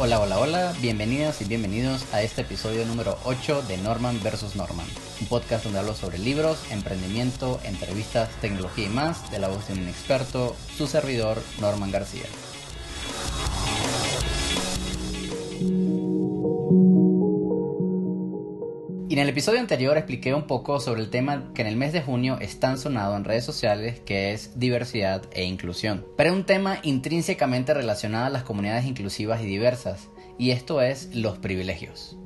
Hola, hola, hola, bienvenidas y bienvenidos a este episodio número 8 de Norman vs. Norman, un podcast donde hablo sobre libros, emprendimiento, entrevistas, tecnología y más de la voz de un experto, su servidor Norman García. En el episodio anterior expliqué un poco sobre el tema que en el mes de junio es tan sonado en redes sociales que es diversidad e inclusión. Pero es un tema intrínsecamente relacionado a las comunidades inclusivas y diversas, y esto es los privilegios.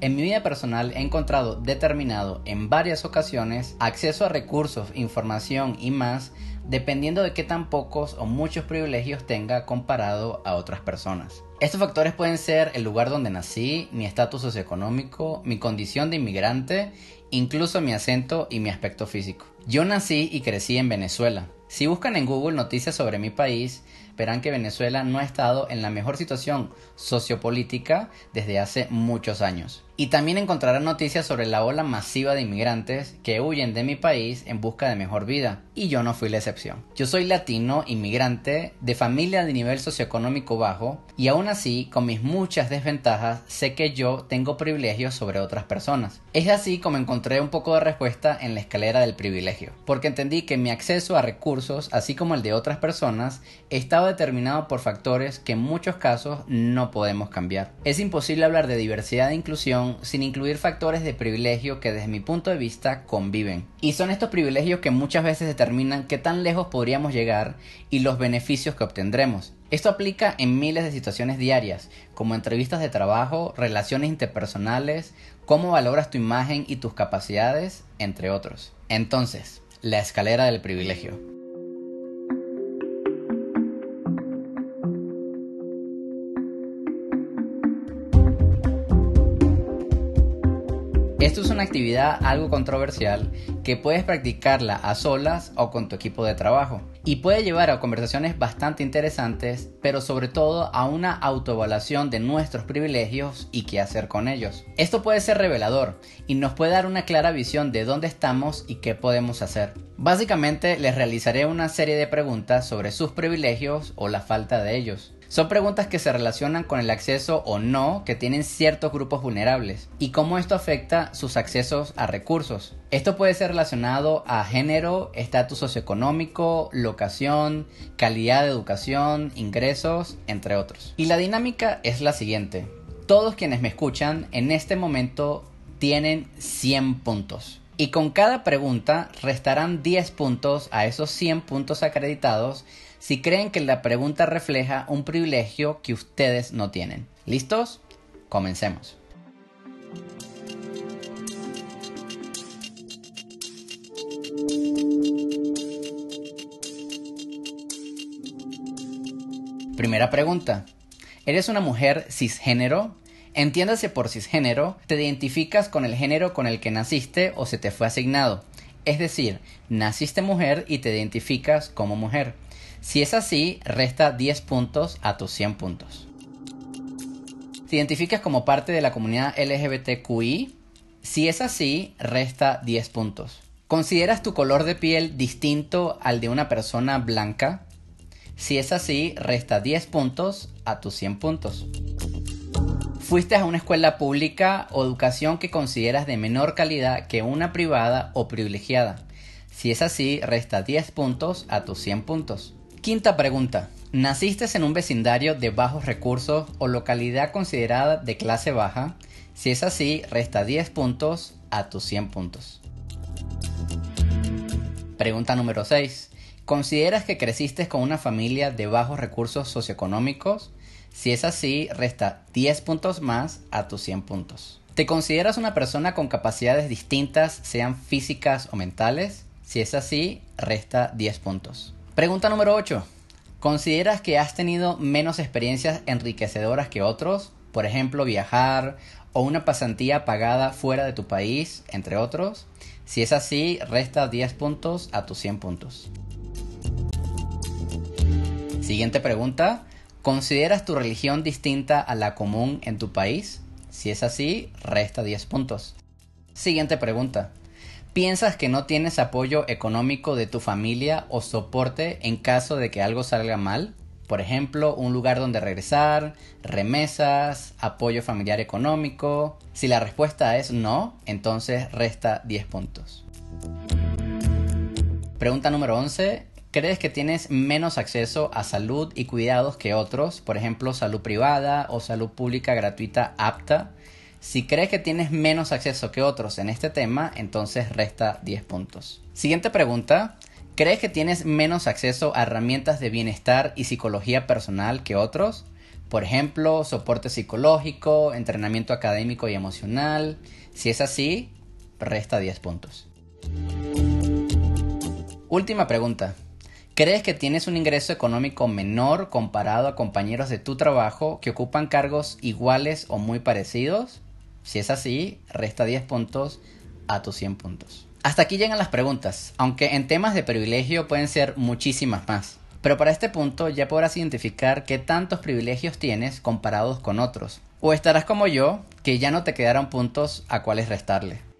En mi vida personal he encontrado determinado en varias ocasiones acceso a recursos, información y más dependiendo de qué tan pocos o muchos privilegios tenga comparado a otras personas. Estos factores pueden ser el lugar donde nací, mi estatus socioeconómico, mi condición de inmigrante, incluso mi acento y mi aspecto físico. Yo nací y crecí en Venezuela. Si buscan en Google noticias sobre mi país, verán que Venezuela no ha estado en la mejor situación sociopolítica desde hace muchos años. Y también encontrarán noticias sobre la ola masiva de inmigrantes que huyen de mi país en busca de mejor vida, y yo no fui la excepción. Yo soy latino, inmigrante, de familia de nivel socioeconómico bajo, y aún así, con mis muchas desventajas, sé que yo tengo privilegios sobre otras personas. Es así como encontré un poco de respuesta en la escalera del privilegio, porque entendí que mi acceso a recursos, así como el de otras personas, estaba determinado por factores que en muchos casos no podemos cambiar. Es imposible hablar de diversidad e inclusión sin incluir factores de privilegio que desde mi punto de vista conviven. Y son estos privilegios que muchas veces determinan qué tan lejos podríamos llegar y los beneficios que obtendremos. Esto aplica en miles de situaciones diarias, como entrevistas de trabajo, relaciones interpersonales, cómo valoras tu imagen y tus capacidades, entre otros. Entonces, la escalera del privilegio. Esto es una actividad algo controversial que puedes practicarla a solas o con tu equipo de trabajo y puede llevar a conversaciones bastante interesantes, pero sobre todo a una autoevaluación de nuestros privilegios y qué hacer con ellos. Esto puede ser revelador y nos puede dar una clara visión de dónde estamos y qué podemos hacer. Básicamente les realizaré una serie de preguntas sobre sus privilegios o la falta de ellos. Son preguntas que se relacionan con el acceso o no que tienen ciertos grupos vulnerables y cómo esto afecta sus accesos a recursos. Esto puede ser relacionado a género, estatus socioeconómico, locación, calidad de educación, ingresos, entre otros. Y la dinámica es la siguiente. Todos quienes me escuchan en este momento tienen 100 puntos. Y con cada pregunta restarán 10 puntos a esos 100 puntos acreditados si creen que la pregunta refleja un privilegio que ustedes no tienen. ¿Listos? Comencemos. Primera pregunta. ¿Eres una mujer cisgénero? Entiéndase por cisgénero, te identificas con el género con el que naciste o se te fue asignado. Es decir, naciste mujer y te identificas como mujer. Si es así, resta 10 puntos a tus 100 puntos. ¿Te identificas como parte de la comunidad LGBTQI? Si es así, resta 10 puntos. ¿Consideras tu color de piel distinto al de una persona blanca? Si es así, resta 10 puntos a tus 100 puntos. ¿Fuiste a una escuela pública o educación que consideras de menor calidad que una privada o privilegiada? Si es así, resta 10 puntos a tus 100 puntos. Quinta pregunta. ¿Naciste en un vecindario de bajos recursos o localidad considerada de clase baja? Si es así, resta 10 puntos a tus 100 puntos. Pregunta número 6. ¿Consideras que creciste con una familia de bajos recursos socioeconómicos? Si es así, resta 10 puntos más a tus 100 puntos. ¿Te consideras una persona con capacidades distintas, sean físicas o mentales? Si es así, resta 10 puntos. Pregunta número 8. ¿Consideras que has tenido menos experiencias enriquecedoras que otros? Por ejemplo, viajar o una pasantía pagada fuera de tu país, entre otros. Si es así, resta 10 puntos a tus 100 puntos. Siguiente pregunta. ¿Consideras tu religión distinta a la común en tu país? Si es así, resta 10 puntos. Siguiente pregunta. ¿Piensas que no tienes apoyo económico de tu familia o soporte en caso de que algo salga mal? Por ejemplo, un lugar donde regresar, remesas, apoyo familiar económico. Si la respuesta es no, entonces resta 10 puntos. Pregunta número 11. ¿Crees que tienes menos acceso a salud y cuidados que otros? Por ejemplo, salud privada o salud pública gratuita apta. Si crees que tienes menos acceso que otros en este tema, entonces resta 10 puntos. Siguiente pregunta. ¿Crees que tienes menos acceso a herramientas de bienestar y psicología personal que otros? Por ejemplo, soporte psicológico, entrenamiento académico y emocional. Si es así, resta 10 puntos. Última pregunta. ¿Crees que tienes un ingreso económico menor comparado a compañeros de tu trabajo que ocupan cargos iguales o muy parecidos? Si es así, resta 10 puntos a tus 100 puntos. Hasta aquí llegan las preguntas, aunque en temas de privilegio pueden ser muchísimas más. Pero para este punto ya podrás identificar qué tantos privilegios tienes comparados con otros. O estarás como yo, que ya no te quedarán puntos a cuáles restarle.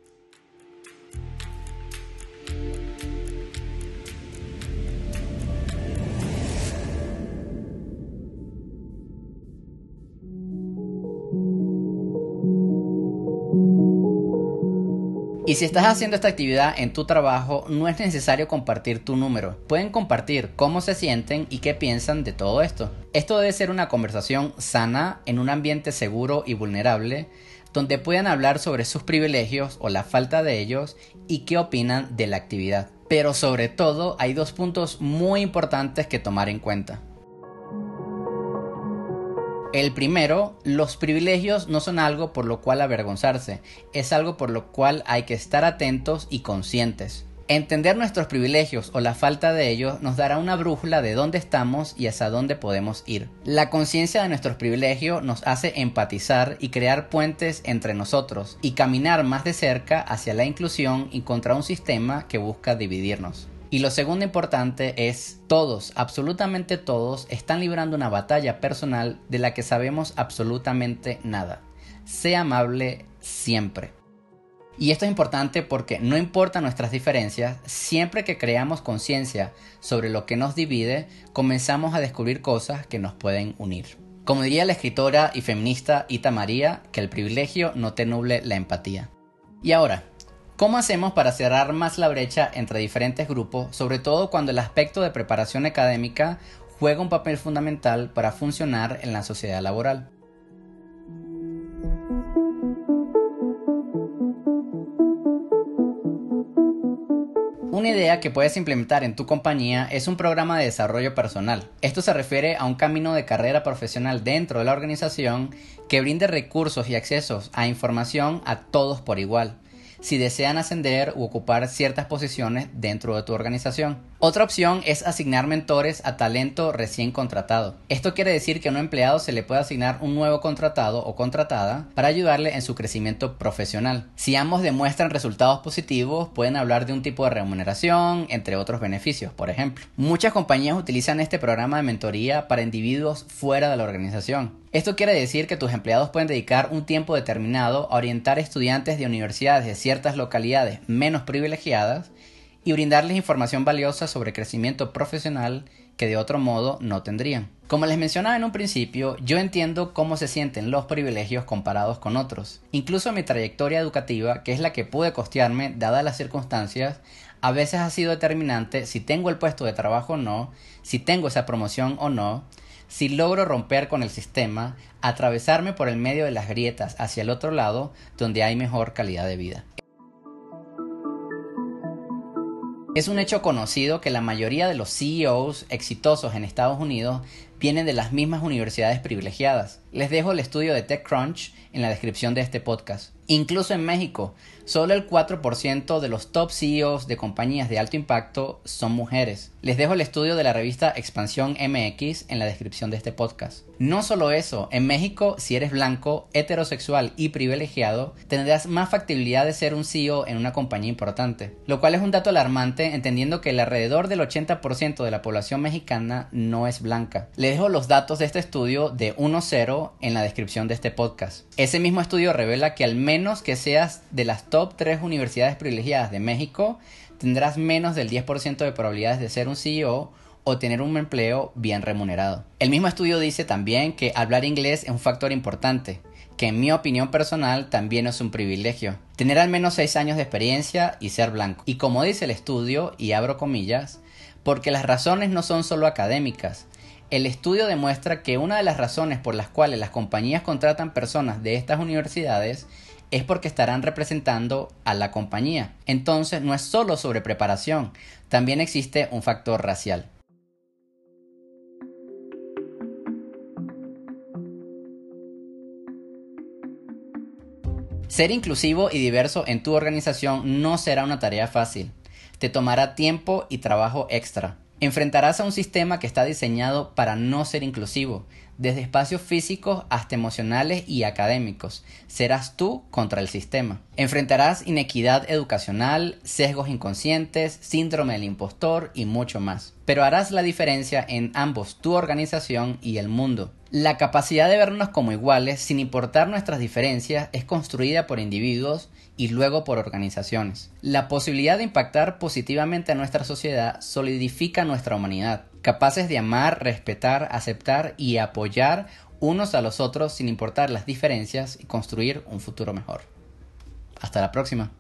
Y si estás haciendo esta actividad en tu trabajo, no es necesario compartir tu número. Pueden compartir cómo se sienten y qué piensan de todo esto. Esto debe ser una conversación sana en un ambiente seguro y vulnerable, donde puedan hablar sobre sus privilegios o la falta de ellos y qué opinan de la actividad. Pero sobre todo hay dos puntos muy importantes que tomar en cuenta. El primero, los privilegios no son algo por lo cual avergonzarse, es algo por lo cual hay que estar atentos y conscientes. Entender nuestros privilegios o la falta de ellos nos dará una brújula de dónde estamos y hacia dónde podemos ir. La conciencia de nuestros privilegios nos hace empatizar y crear puentes entre nosotros y caminar más de cerca hacia la inclusión y contra un sistema que busca dividirnos. Y lo segundo importante es todos, absolutamente todos, están librando una batalla personal de la que sabemos absolutamente nada. Sea amable siempre. Y esto es importante porque no importa nuestras diferencias, siempre que creamos conciencia sobre lo que nos divide, comenzamos a descubrir cosas que nos pueden unir. Como diría la escritora y feminista Ita María, que el privilegio no te nuble la empatía. Y ahora, ¿Cómo hacemos para cerrar más la brecha entre diferentes grupos, sobre todo cuando el aspecto de preparación académica juega un papel fundamental para funcionar en la sociedad laboral? Una idea que puedes implementar en tu compañía es un programa de desarrollo personal. Esto se refiere a un camino de carrera profesional dentro de la organización que brinde recursos y accesos a información a todos por igual si desean ascender u ocupar ciertas posiciones dentro de tu organización. Otra opción es asignar mentores a talento recién contratado. Esto quiere decir que a un empleado se le puede asignar un nuevo contratado o contratada para ayudarle en su crecimiento profesional. Si ambos demuestran resultados positivos, pueden hablar de un tipo de remuneración, entre otros beneficios, por ejemplo. Muchas compañías utilizan este programa de mentoría para individuos fuera de la organización. Esto quiere decir que tus empleados pueden dedicar un tiempo determinado a orientar estudiantes de universidades de ciertas localidades menos privilegiadas y brindarles información valiosa sobre crecimiento profesional que de otro modo no tendrían. Como les mencionaba en un principio, yo entiendo cómo se sienten los privilegios comparados con otros. Incluso mi trayectoria educativa, que es la que pude costearme dadas las circunstancias, a veces ha sido determinante si tengo el puesto de trabajo o no, si tengo esa promoción o no, si logro romper con el sistema, atravesarme por el medio de las grietas hacia el otro lado donde hay mejor calidad de vida. Es un hecho conocido que la mayoría de los CEOs exitosos en Estados Unidos vienen de las mismas universidades privilegiadas. Les dejo el estudio de TechCrunch en la descripción de este podcast. Incluso en México, solo el 4% de los top CEOs de compañías de alto impacto son mujeres. Les dejo el estudio de la revista Expansión MX en la descripción de este podcast. No solo eso, en México, si eres blanco, heterosexual y privilegiado, tendrás más factibilidad de ser un CEO en una compañía importante, lo cual es un dato alarmante entendiendo que el alrededor del 80% de la población mexicana no es blanca. Dejo los datos de este estudio de 1-0 en la descripción de este podcast. Ese mismo estudio revela que al menos que seas de las top 3 universidades privilegiadas de México, tendrás menos del 10% de probabilidades de ser un CEO o tener un empleo bien remunerado. El mismo estudio dice también que hablar inglés es un factor importante, que en mi opinión personal también es un privilegio. Tener al menos 6 años de experiencia y ser blanco. Y como dice el estudio, y abro comillas, porque las razones no son solo académicas. El estudio demuestra que una de las razones por las cuales las compañías contratan personas de estas universidades es porque estarán representando a la compañía. Entonces no es solo sobre preparación, también existe un factor racial. Ser inclusivo y diverso en tu organización no será una tarea fácil. Te tomará tiempo y trabajo extra. Enfrentarás a un sistema que está diseñado para no ser inclusivo, desde espacios físicos hasta emocionales y académicos. Serás tú contra el sistema. Enfrentarás inequidad educacional, sesgos inconscientes, síndrome del impostor y mucho más. Pero harás la diferencia en ambos, tu organización y el mundo. La capacidad de vernos como iguales, sin importar nuestras diferencias, es construida por individuos y luego por organizaciones. La posibilidad de impactar positivamente a nuestra sociedad solidifica nuestra humanidad, capaces de amar, respetar, aceptar y apoyar unos a los otros sin importar las diferencias y construir un futuro mejor. Hasta la próxima.